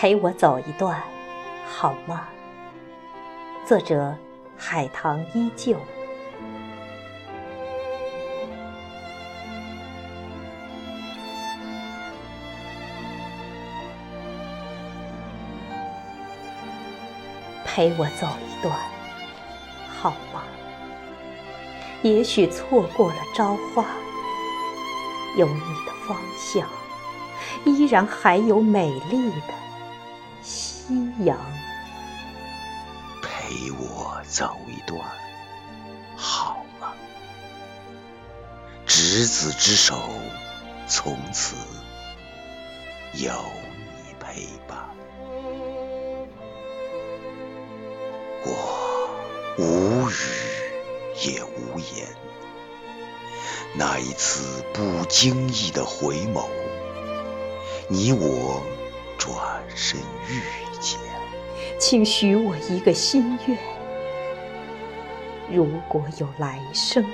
陪我走一段，好吗？作者：海棠依旧。陪我走一段，好吗？也许错过了朝花，有你的方向，依然还有美丽的夕阳。陪我走一段，好吗？执子之手，从此有你陪伴。我无语也无言，那一次不经意的回眸，你我转身遇。请许我一个心愿，如果有来生，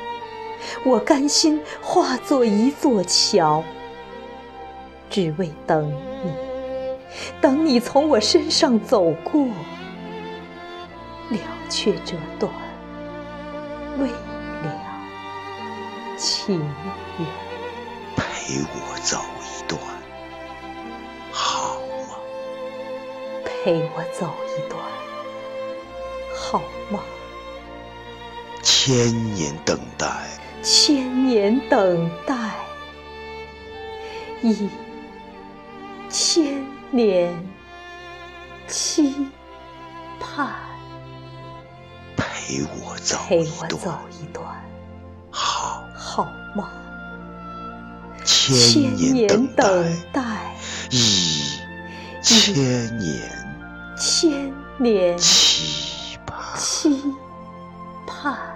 我甘心化作一座桥，只为等你，等你从我身上走过。了却这段未了情缘，陪我走一段陪我走一段好吗？千年等待，千年等待，一千年期盼。陪我走一段，好，好吗？千年等待，一千年，千年期盼，期盼。